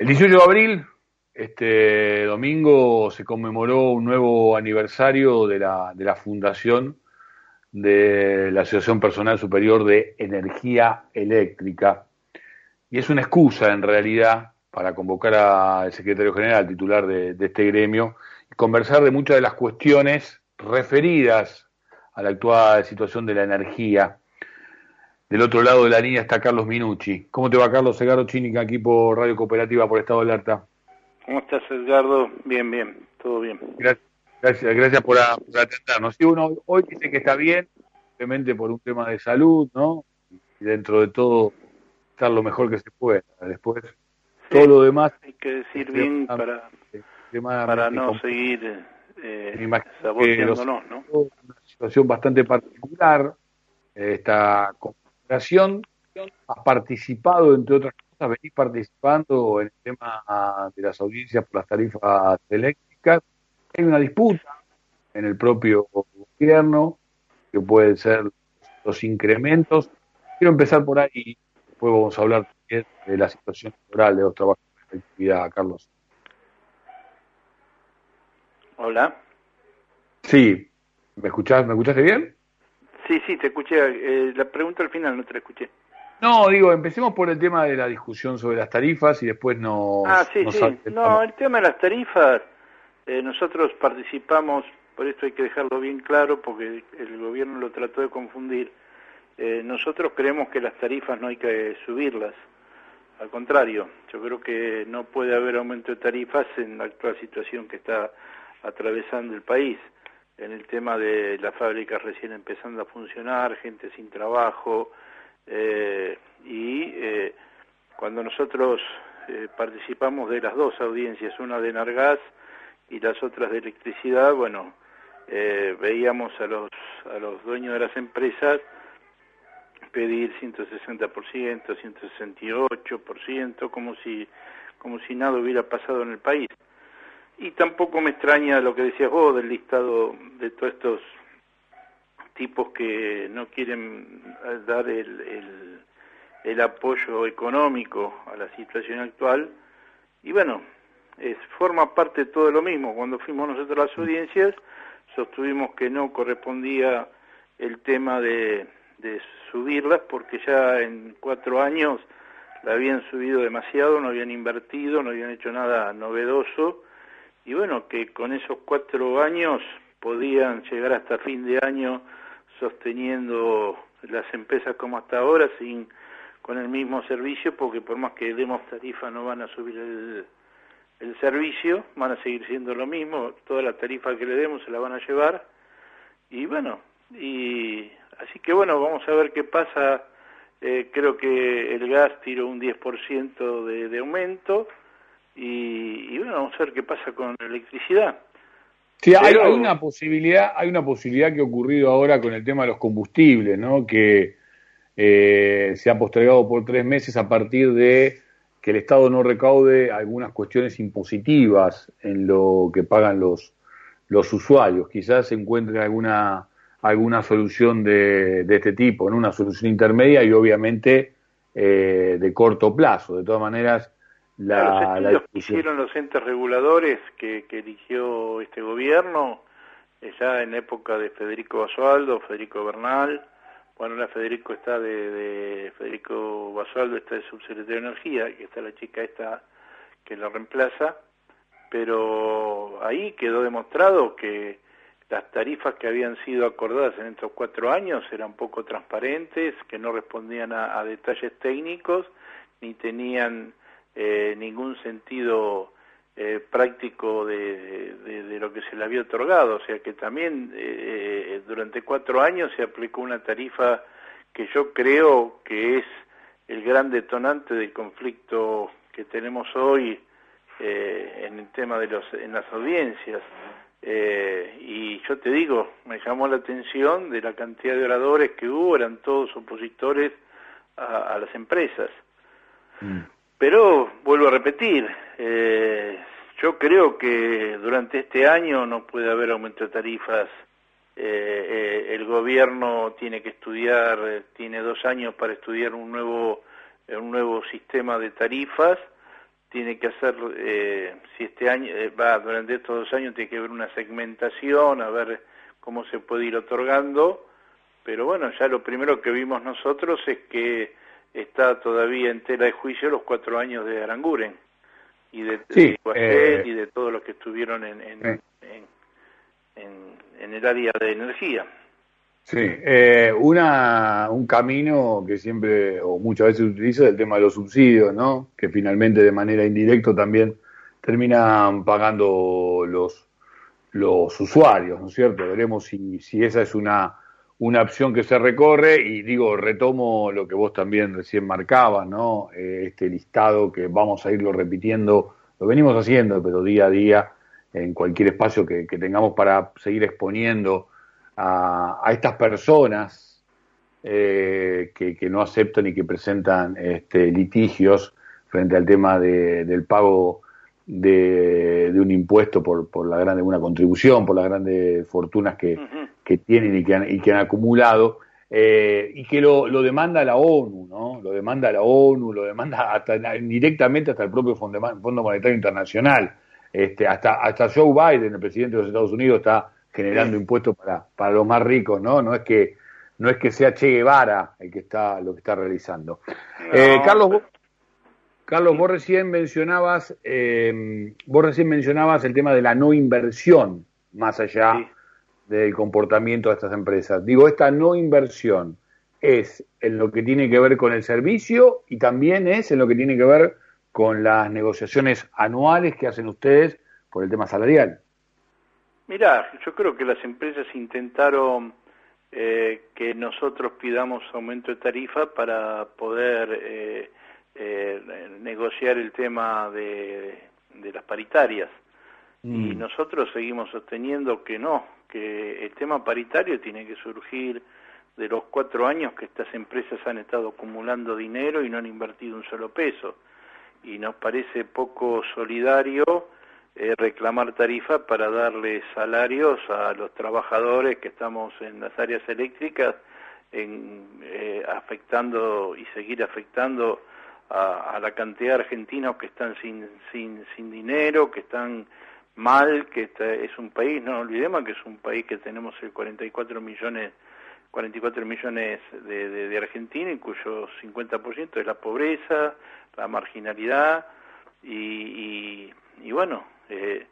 El 18 de abril, este domingo, se conmemoró un nuevo aniversario de la, de la fundación de la Asociación Personal Superior de Energía Eléctrica. Y es una excusa, en realidad, para convocar al secretario general, titular de, de este gremio, y conversar de muchas de las cuestiones referidas a la actual situación de la energía del otro lado de la línea está Carlos Minucci. ¿Cómo te va, Carlos? Edgardo Chínica, aquí por Radio Cooperativa, por Estado de Alerta. ¿Cómo estás, Edgardo? Bien, bien, todo bien. Gracias, gracias, gracias por, atendernos. Sí, uno hoy dice que está bien, simplemente por un tema de salud, ¿no? Y dentro de todo, estar lo mejor que se pueda. Después, todo lo demás... Hay que decir bien para, para no seguir eh, saboteándonos, ¿no? Una situación bastante particular, esta has participado, entre otras cosas, venís participando en el tema de las audiencias por las tarifas eléctricas. Hay una disputa en el propio gobierno, que pueden ser los incrementos. Quiero empezar por ahí, después vamos a hablar también de la situación laboral de los trabajadores de actividad, Carlos. Hola. Sí, ¿me escuchás, ¿me escuchaste bien? Sí, sí, te escuché. Eh, la pregunta al final no te la escuché. No, digo, empecemos por el tema de la discusión sobre las tarifas y después no. Ah, sí, sí. No, el tema de las tarifas, eh, nosotros participamos, por esto hay que dejarlo bien claro, porque el gobierno lo trató de confundir. Eh, nosotros creemos que las tarifas no hay que subirlas. Al contrario, yo creo que no puede haber aumento de tarifas en la actual situación que está atravesando el país en el tema de las fábricas recién empezando a funcionar, gente sin trabajo, eh, y eh, cuando nosotros eh, participamos de las dos audiencias, una de Nargas y las otras de electricidad, bueno, veíamos a los, a los dueños de las empresas pedir 160%, 168%, como si, como si nada hubiera pasado en el país. Y tampoco me extraña lo que decías vos del listado de todos estos tipos que no quieren dar el, el, apoyo económico a la situación actual. Y bueno, es, forma parte de todo lo mismo. Cuando fuimos nosotros a las audiencias, sostuvimos que no correspondía el tema de, de subirlas porque ya en cuatro años la habían subido demasiado, no habían invertido, no habían hecho nada novedoso y bueno, que con esos cuatro años podían llegar hasta fin de año sosteniendo las empresas como hasta ahora sin con el mismo servicio porque por más que demos tarifa no van a subir el, el servicio, van a seguir siendo lo mismo, toda la tarifa que le demos se la van a llevar. Y bueno, y así que bueno, vamos a ver qué pasa, eh, creo que el gas tiró un 10% de, de aumento, y, bueno, vamos a ver qué pasa con la electricidad. Sí, hay, una posibilidad, hay una posibilidad que ha ocurrido ahora con el tema de los combustibles, ¿no? Que eh, se ha postergado por tres meses a partir de que el Estado no recaude algunas cuestiones impositivas en lo que pagan los, los usuarios. Quizás se encuentre alguna, alguna solución de, de este tipo, ¿no? una solución intermedia y obviamente eh, de corto plazo. De todas maneras, la, los que hicieron los entes reguladores que, eligió este gobierno, eh, ya en época de Federico Basualdo, Federico Bernal, bueno, la Federico está de, Federico Basualdo, está de subsecretario de Energía, que está la chica esta que lo reemplaza, pero ahí quedó demostrado que las tarifas que habían sido acordadas en estos cuatro años eran poco transparentes, que no respondían a detalles técnicos, ni tenían eh, ningún sentido eh, práctico de, de, lo que se le había otorgado, o sea que también eh, durante cuatro años se aplicó una tarifa que yo creo que es el gran detonante del conflicto que tenemos hoy en el tema de los en las audiencias. Y yo te digo me llamó la atención de la cantidad de oradores que hubo eran todos opositores a, las empresas. Mm. Pero vuelvo a repetir, eh, yo creo que durante este año no puede haber aumento de tarifas. Eh, eh, el gobierno tiene que estudiar, tiene dos años para estudiar un nuevo, un nuevo sistema de tarifas tiene que hacer, eh, si este año, eh, va, durante estos dos años tiene que haber una segmentación, a ver cómo se puede ir otorgando, pero bueno, ya lo primero que vimos nosotros es que está todavía en tela de juicio los cuatro años de Aranguren y de, eh, y de todos los que estuvieron en, en, en, el área de energía. Sí, eh, una, un camino que siempre o muchas veces utiliza es el tema de los subsidios, ¿no? Que finalmente de manera indirecta también terminan pagando los, los usuarios, ¿no es cierto? Veremos si, si esa es una, una opción que se recorre y digo, retomo lo que vos también recién marcabas, ¿no? Eh, este listado que vamos a irlo repitiendo, lo venimos haciendo, pero día a día, en cualquier espacio que, tengamos para seguir exponiendo a, estas personas eh, que, no aceptan y que presentan este, litigios frente al tema del pago de, un impuesto por, por la grande, una contribución, por las grandes fortunas que, que tienen y que han, y que han acumulado, eh, y que lo, lo, demanda la ONU, ¿no? Lo demanda la ONU, lo demanda hasta, directamente hasta el propio Fondo, Monetario Internacional. Este, hasta, hasta Joe Biden, el presidente de los Estados Unidos, está generando impuestos para, para los más ricos, ¿no? No es que no es que sea Che Guevara el que está lo que está realizando. Eh, Carlos, Carlos, vos recién mencionabas, eh, vos recién mencionabas el tema de la no inversión más allá del comportamiento de estas empresas. Digo, esta no inversión es en lo que tiene que ver con el servicio y también es en lo que tiene que ver con las negociaciones anuales que hacen ustedes por el tema salarial. Mirá, yo creo que las empresas intentaron eh, que nosotros pidamos aumento de tarifa para poder eh, eh, negociar el tema de, las paritarias. Y mm. nosotros seguimos sosteniendo que no, que el tema paritario tiene que surgir de los cuatro años que estas empresas han estado acumulando dinero y no han invertido un solo peso. Y nos parece poco solidario eh, reclamar tarifas para darle salarios a los trabajadores que estamos en las áreas eléctricas, en, eh, afectando y seguir afectando a, a, la cantidad de argentinos que están sin, sin, sin dinero, que están mal, que es un país, no olvidemos que es un país que tenemos el 44 millones 44 millones de, de, de Argentina, en cuyo 50% es la pobreza, la marginalidad, y, y, bueno, eh,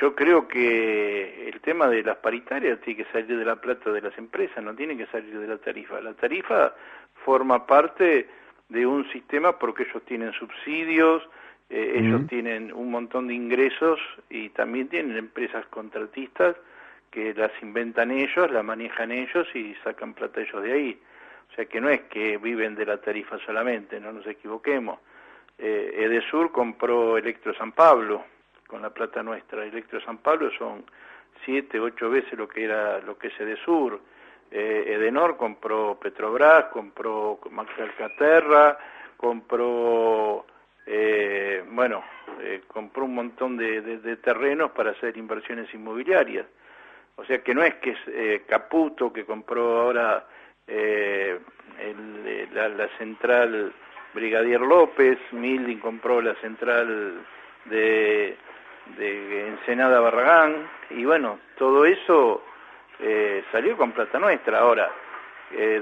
yo creo que el tema de las paritarias tiene que salir de la plata de las empresas, no tiene que salir de la tarifa. La tarifa forma parte de un sistema porque ellos tienen subsidios, eh, ellos tienen un montón de ingresos y también tienen empresas contratistas que las inventan ellos, las manejan ellos y sacan plata ellos de ahí. O sea que no es que viven de la tarifa solamente, no nos equivoquemos. Eh, Edesur compró Electro San Pablo con la plata nuestra. Electro San Pablo son siete, ocho veces lo que era lo que es Edesur. Eh, Edenor compró Petrobras, compró Max Alcaterra, compró eh, bueno, eh, compró un montón de, terrenos para hacer inversiones inmobiliarias. O sea que no es que es eh, Caputo que compró ahora eh, la, central Brigadier López, Milding compró la central de, de Ensenada Barragán, y bueno, todo eso salió con plata nuestra. Ahora,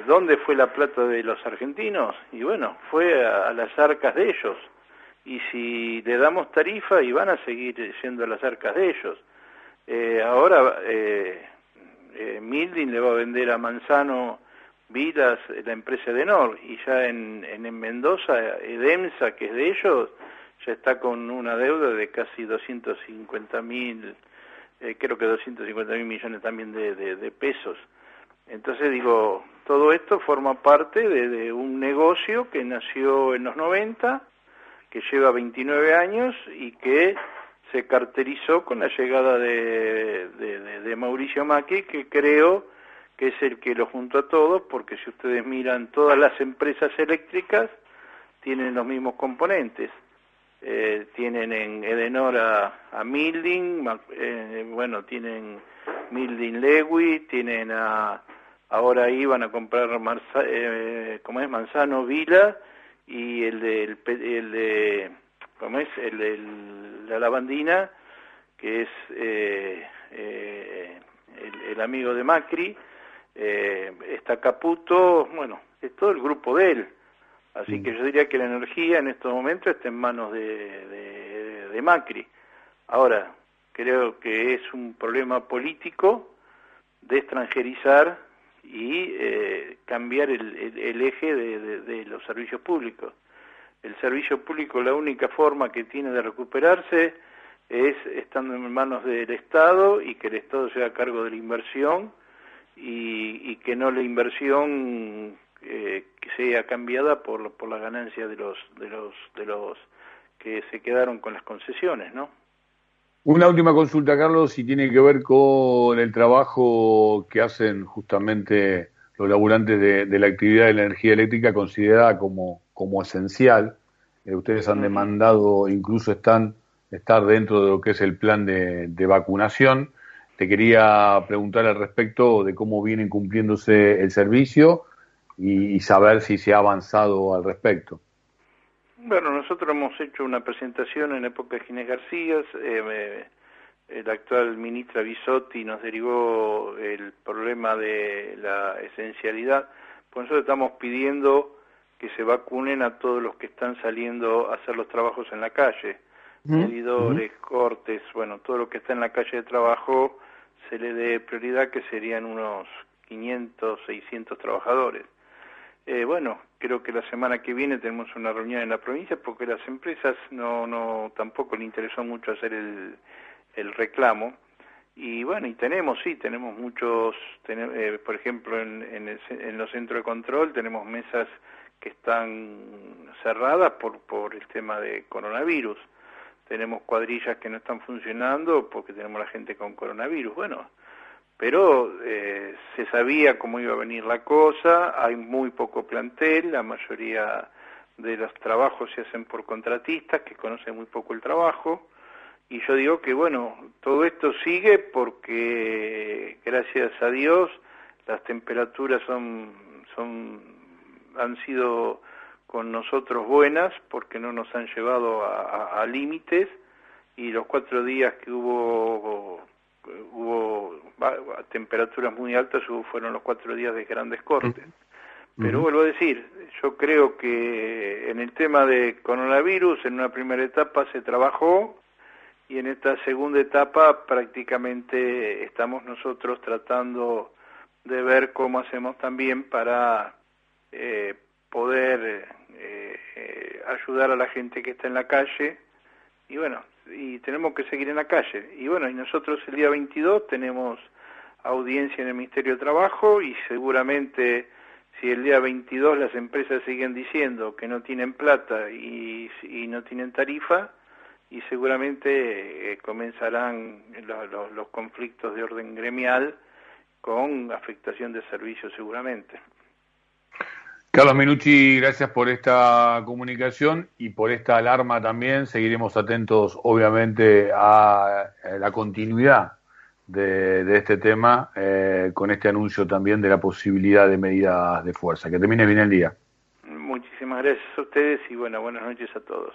¿dónde fue la plata de los argentinos? Y bueno, fue a las arcas de ellos y si le damos tarifa y van a seguir siendo las arcas de ellos. Eh, ahora eh, eh, Mildin le va a vender a Manzano Vilas la empresa de Nor y ya en, en, Mendoza Edemsa que es de ellos ya está con una deuda de casi 250 mil eh, creo que 250 mil millones también de, de, pesos entonces digo todo esto forma parte de, de un negocio que nació en los 90 que lleva 29 años y que se caracterizó con la llegada de, de, Mauricio Macri, que creo que es el que lo junto a todos, porque si ustedes miran todas las empresas eléctricas, tienen los mismos componentes. Eh, tienen en Edenor a, a eh, bueno, tienen Milding Lewy, tienen a, ahora iban a comprar, eh, ¿cómo es? Manzano Vila, y el de, el, de como es el, la lavandina, que es eh, eh, el, amigo de Macri, eh, está Caputo, bueno, es todo el grupo de él. Así mm. que yo diría que la energía en estos momentos está en manos de, de, Macri. Ahora, creo que es un problema político de extranjerizar y cambiar el, el, eje de, de, los servicios públicos el servicio público la única forma que tiene de recuperarse es estando en manos del Estado y que el Estado sea a cargo de la inversión y, que no la inversión eh, sea cambiada por, por la ganancia de los, de los, de los que se quedaron con las concesiones, ¿no? Una última consulta, Carlos, si tiene que ver con el trabajo que hacen justamente los laburantes de, la actividad de la energía eléctrica considerada como, como esencial. Eh, ustedes han demandado, incluso están estar dentro de lo que es el plan de, vacunación. Te quería preguntar al respecto de cómo viene cumpliéndose el servicio y, saber si se ha avanzado al respecto. Bueno, nosotros hemos hecho una presentación en época de Ginés García. Eh, el actual ministra Bisotti nos derivó el problema de la esencialidad, pues nosotros estamos pidiendo que se vacunen a todos los que están saliendo a hacer los trabajos en la calle, medidores, cortes, bueno, todo lo que está en la calle de trabajo se le dé prioridad que serían unos 500, 600 trabajadores. Eh, bueno, creo que la semana que viene tenemos una reunión en la provincia porque las empresas no, no tampoco le interesó mucho hacer el, el reclamo. Y bueno, y tenemos, sí, tenemos muchos, eh, por ejemplo, en, en, los centros de control tenemos mesas que están cerradas por, por el tema de coronavirus. Tenemos cuadrillas que no están funcionando porque tenemos la gente con coronavirus. Bueno, pero eh, se sabía cómo iba a venir la cosa, hay muy poco plantel, la mayoría de los trabajos se hacen por contratistas que conocen muy poco el trabajo y yo digo que bueno, todo esto sigue porque gracias a Dios las temperaturas son, son han sido con nosotros buenas porque no nos han llevado a, límites y los cuatro días que hubo hubo temperaturas muy altas fueron los cuatro días de grandes cortes. Pero vuelvo a decir, yo creo que en el tema de coronavirus, en una primera etapa se trabajó, y en esta segunda etapa prácticamente estamos nosotros tratando de ver cómo hacemos también para eh, poder eh, ayudar a la gente que está en la calle. Y bueno, y tenemos que seguir en la calle. Y bueno, y nosotros el día 22 tenemos audiencia en el Ministerio de Trabajo y seguramente si el día 22 las empresas siguen diciendo que no tienen plata y, no tienen tarifa, y seguramente eh, comenzarán los conflictos de orden gremial con afectación de servicios seguramente. Carlos Minucci, gracias por esta comunicación y por esta alarma también. Seguiremos atentos, obviamente, a la continuidad de, este tema eh, con este anuncio también de la posibilidad de medidas de fuerza. Que termine bien el día. Muchísimas gracias a ustedes y bueno, buenas noches a todos.